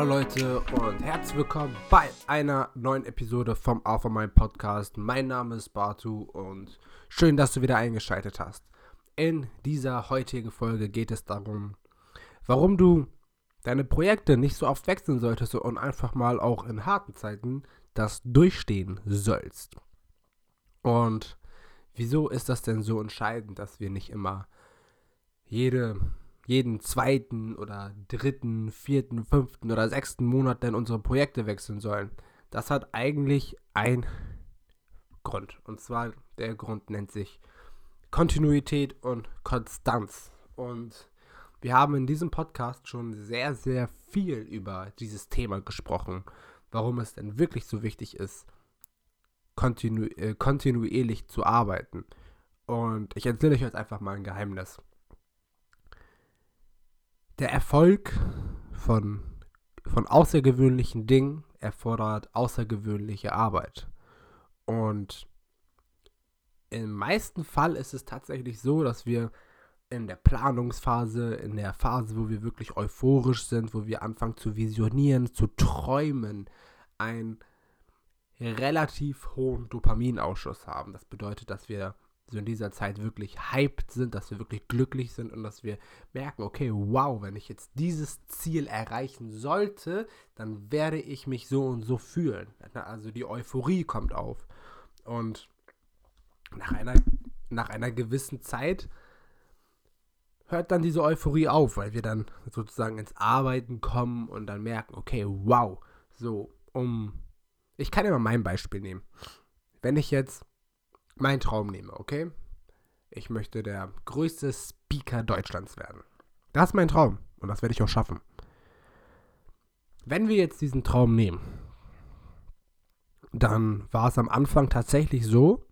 Hallo Leute und herzlich willkommen bei einer neuen Episode vom Alpha Mind Podcast. Mein Name ist Bartu und schön, dass du wieder eingeschaltet hast. In dieser heutigen Folge geht es darum, warum du deine Projekte nicht so oft wechseln solltest und einfach mal auch in harten Zeiten das durchstehen sollst. Und wieso ist das denn so entscheidend, dass wir nicht immer jede jeden zweiten oder dritten, vierten, fünften oder sechsten Monat dann unsere Projekte wechseln sollen. Das hat eigentlich einen Grund. Und zwar der Grund nennt sich Kontinuität und Konstanz. Und wir haben in diesem Podcast schon sehr, sehr viel über dieses Thema gesprochen, warum es denn wirklich so wichtig ist, kontinu äh, kontinuierlich zu arbeiten. Und ich erzähle euch jetzt einfach mal ein Geheimnis der Erfolg von, von außergewöhnlichen Dingen erfordert außergewöhnliche Arbeit. Und im meisten Fall ist es tatsächlich so, dass wir in der Planungsphase, in der Phase, wo wir wirklich euphorisch sind, wo wir anfangen zu visionieren, zu träumen, einen relativ hohen Dopaminausschuss haben. Das bedeutet, dass wir so in dieser Zeit wirklich hyped sind, dass wir wirklich glücklich sind und dass wir merken, okay, wow, wenn ich jetzt dieses Ziel erreichen sollte, dann werde ich mich so und so fühlen. Also die Euphorie kommt auf. Und nach einer, nach einer gewissen Zeit hört dann diese Euphorie auf, weil wir dann sozusagen ins Arbeiten kommen und dann merken, okay, wow, so, um, ich kann mal mein Beispiel nehmen. Wenn ich jetzt meinen Traum nehme, okay? Ich möchte der größte Speaker Deutschlands werden. Das ist mein Traum und das werde ich auch schaffen. Wenn wir jetzt diesen Traum nehmen, dann war es am Anfang tatsächlich so,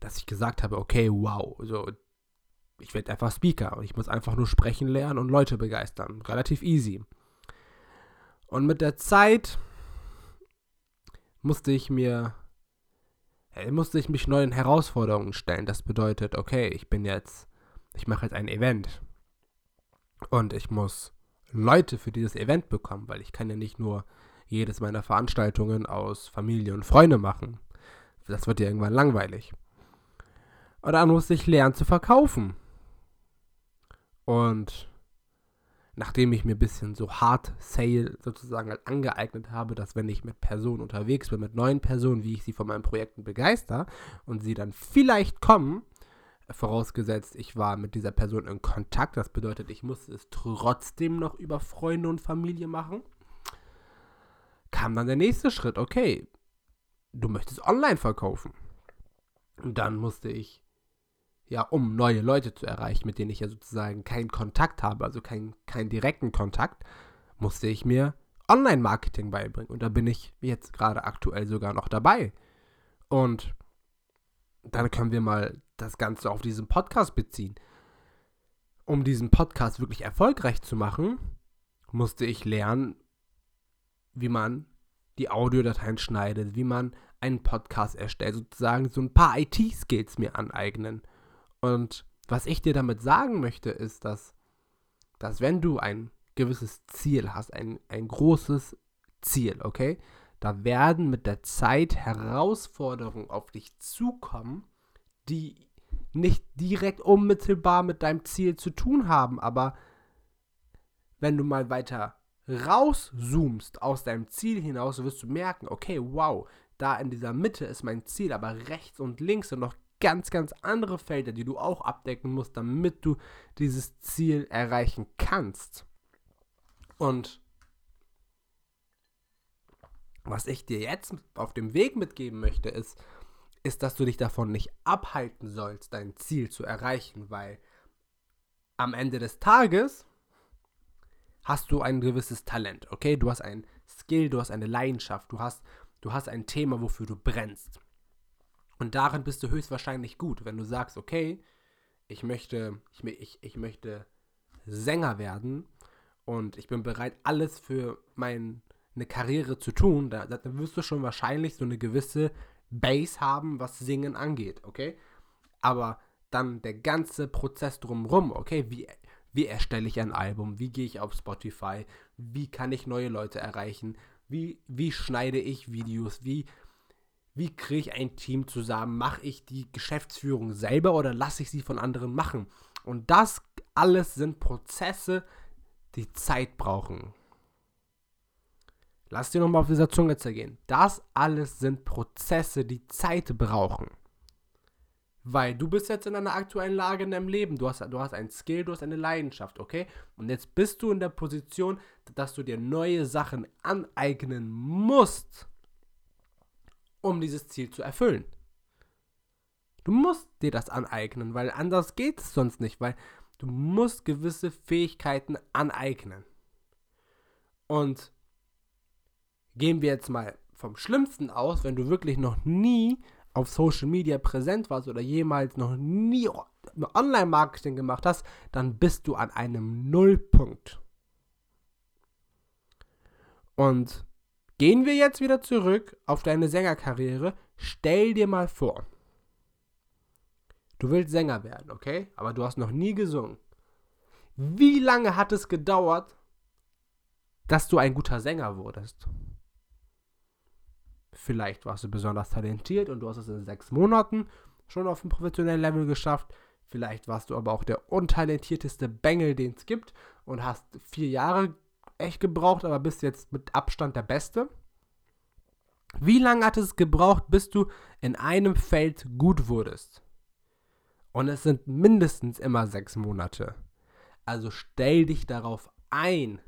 dass ich gesagt habe, okay, wow, so ich werde einfach Speaker und ich muss einfach nur sprechen lernen und Leute begeistern. Relativ easy. Und mit der Zeit musste ich mir musste ich mich neuen Herausforderungen stellen. Das bedeutet, okay, ich bin jetzt, ich mache jetzt ein Event und ich muss Leute für dieses Event bekommen, weil ich kann ja nicht nur jedes meiner Veranstaltungen aus Familie und Freunde machen. Das wird ja irgendwann langweilig. Und dann musste ich lernen zu verkaufen. Und nachdem ich mir ein bisschen so Hard Sale sozusagen halt angeeignet habe, dass wenn ich mit Personen unterwegs bin, mit neuen Personen, wie ich sie von meinen Projekten begeister und sie dann vielleicht kommen, vorausgesetzt, ich war mit dieser Person in Kontakt, das bedeutet, ich musste es trotzdem noch über Freunde und Familie machen, kam dann der nächste Schritt, okay, du möchtest online verkaufen. Und dann musste ich ja, um neue Leute zu erreichen, mit denen ich ja sozusagen keinen Kontakt habe, also keinen kein direkten Kontakt, musste ich mir Online-Marketing beibringen. Und da bin ich jetzt gerade aktuell sogar noch dabei. Und dann können wir mal das Ganze auf diesen Podcast beziehen. Um diesen Podcast wirklich erfolgreich zu machen, musste ich lernen, wie man die Audiodateien schneidet, wie man einen Podcast erstellt, sozusagen so ein paar IT-Skills mir aneignen. Und was ich dir damit sagen möchte, ist, dass, dass wenn du ein gewisses Ziel hast, ein, ein großes Ziel, okay, da werden mit der Zeit Herausforderungen auf dich zukommen, die nicht direkt unmittelbar mit deinem Ziel zu tun haben, aber wenn du mal weiter rauszoomst aus deinem Ziel hinaus, wirst du merken, okay, wow, da in dieser Mitte ist mein Ziel, aber rechts und links sind noch ganz, ganz andere Felder, die du auch abdecken musst, damit du dieses Ziel erreichen kannst. Und was ich dir jetzt auf dem Weg mitgeben möchte, ist, ist, dass du dich davon nicht abhalten sollst, dein Ziel zu erreichen, weil am Ende des Tages hast du ein gewisses Talent, okay? Du hast ein Skill, du hast eine Leidenschaft, du hast, du hast ein Thema, wofür du brennst. Und darin bist du höchstwahrscheinlich gut, wenn du sagst, okay, ich möchte, ich, ich, ich möchte Sänger werden und ich bin bereit, alles für meine Karriere zu tun, dann, dann wirst du schon wahrscheinlich so eine gewisse Base haben, was Singen angeht, okay? Aber dann der ganze Prozess drumherum, okay, wie, wie erstelle ich ein Album, wie gehe ich auf Spotify, wie kann ich neue Leute erreichen, wie, wie schneide ich Videos, wie, wie kriege ich ein Team zusammen, mache ich die Geschäftsführung selber oder lasse ich sie von anderen machen. Und das alles sind Prozesse, die Zeit brauchen. Lass dir nochmal auf dieser Zunge zergehen. Das alles sind Prozesse, die Zeit brauchen. Weil du bist jetzt in einer aktuellen Lage in deinem Leben. Du hast, du hast ein Skill, du hast eine Leidenschaft, okay? Und jetzt bist du in der Position, dass du dir neue Sachen aneignen musst, um dieses Ziel zu erfüllen. Du musst dir das aneignen, weil anders geht es sonst nicht, weil du musst gewisse Fähigkeiten aneignen. Und gehen wir jetzt mal vom Schlimmsten aus, wenn du wirklich noch nie auf Social Media präsent warst oder jemals noch nie Online-Marketing gemacht hast, dann bist du an einem Nullpunkt. Und gehen wir jetzt wieder zurück auf deine Sängerkarriere. Stell dir mal vor, du willst Sänger werden, okay? Aber du hast noch nie gesungen. Wie lange hat es gedauert, dass du ein guter Sänger wurdest? Vielleicht warst du besonders talentiert und du hast es in sechs Monaten schon auf ein professionellen Level geschafft. Vielleicht warst du aber auch der untalentierteste Bengel, den es gibt und hast vier Jahre echt gebraucht, aber bist jetzt mit Abstand der Beste. Wie lange hat es gebraucht, bis du in einem Feld gut wurdest? Und es sind mindestens immer sechs Monate. Also stell dich darauf ein,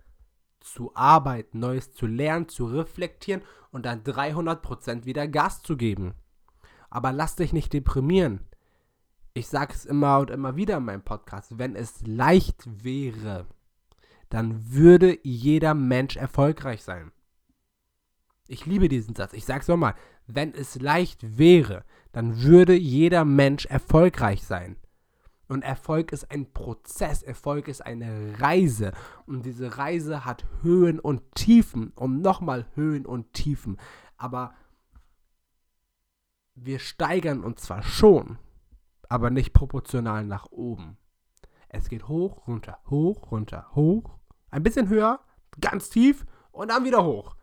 zu arbeiten, Neues zu lernen, zu reflektieren und dann 300% wieder Gas zu geben. Aber lass dich nicht deprimieren. Ich sage es immer und immer wieder in meinem Podcast, wenn es leicht wäre, dann würde jeder Mensch erfolgreich sein. Ich liebe diesen Satz. Ich sage es nochmal. Wenn es leicht wäre, dann würde jeder Mensch erfolgreich sein. Und Erfolg ist ein Prozess, Erfolg ist eine Reise. Und diese Reise hat Höhen und Tiefen und nochmal Höhen und Tiefen. Aber wir steigern uns zwar schon, aber nicht proportional nach oben. Es geht hoch, runter, hoch, runter, hoch. Ein bisschen höher, ganz tief und dann wieder hoch.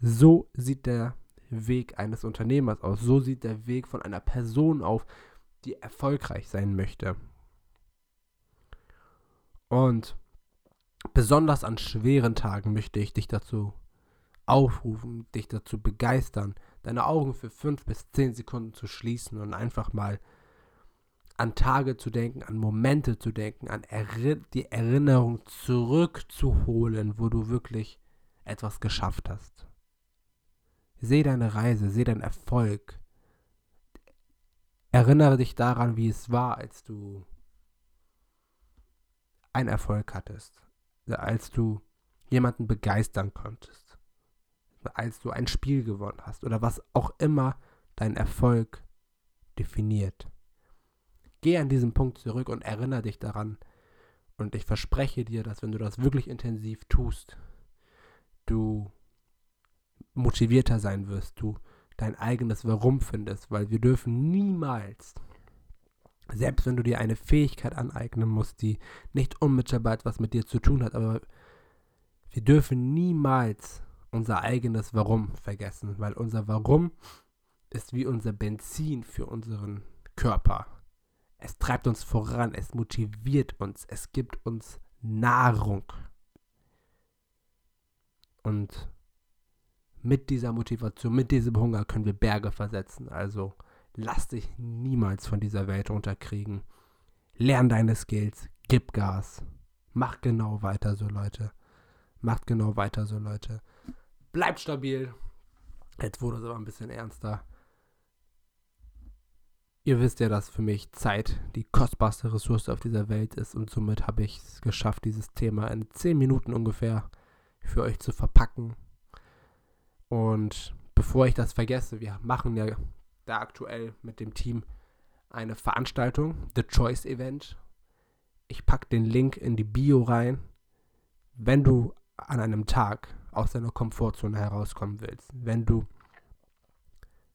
So sieht der Weg eines Unternehmers aus. So sieht der Weg von einer Person auf, die erfolgreich sein möchte. Und besonders an schweren Tagen möchte ich dich dazu aufrufen, dich dazu begeistern, deine Augen für fünf bis zehn Sekunden zu schließen und einfach mal an Tage zu denken, an Momente zu denken, an Eri die Erinnerung zurückzuholen, wo du wirklich etwas geschafft hast. Seh deine Reise, seh deinen Erfolg, Erinnere dich daran, wie es war, als du einen Erfolg hattest, als du jemanden begeistern konntest, als du ein Spiel gewonnen hast oder was auch immer dein Erfolg definiert. Geh an diesen Punkt zurück und erinnere dich daran. Und ich verspreche dir, dass wenn du das wirklich intensiv tust, du motivierter sein wirst, du dein eigenes Warum findest, weil wir dürfen niemals, selbst wenn du dir eine Fähigkeit aneignen musst, die nicht unmittelbar etwas mit dir zu tun hat, aber wir dürfen niemals unser eigenes Warum vergessen, weil unser Warum ist wie unser Benzin für unseren Körper. Es treibt uns voran, es motiviert uns, es gibt uns Nahrung. Und mit dieser Motivation, mit diesem Hunger können wir Berge versetzen. Also lass dich niemals von dieser Welt runterkriegen. Lern deine Skills, gib Gas. Mach genau weiter so, Leute. Macht genau weiter so, Leute. Bleibt stabil. Jetzt wurde es aber ein bisschen ernster. Ihr wisst ja, dass für mich Zeit die kostbarste Ressource auf dieser Welt ist und somit habe ich es geschafft, dieses Thema in 10 Minuten ungefähr für euch zu verpacken und bevor ich das vergesse, wir machen ja da aktuell mit dem Team eine Veranstaltung, The Choice Event. Ich packe den Link in die Bio rein. Wenn du an einem Tag aus deiner Komfortzone herauskommen willst, wenn du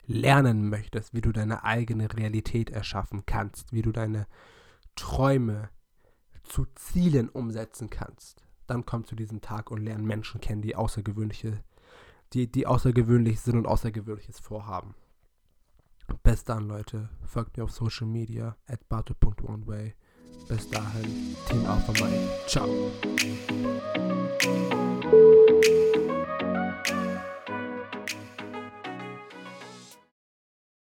lernen möchtest, wie du deine eigene Realität erschaffen kannst, wie du deine Träume zu Zielen umsetzen kannst, dann komm zu diesem Tag und lern Menschen kennen, die außergewöhnliche, die, die außergewöhnlich sind und Außergewöhnliches vorhaben. Bis dann, Leute. Folgt mir auf Social Media at barte.oneway. Bis dahin, Team Alpha Mike. Ciao.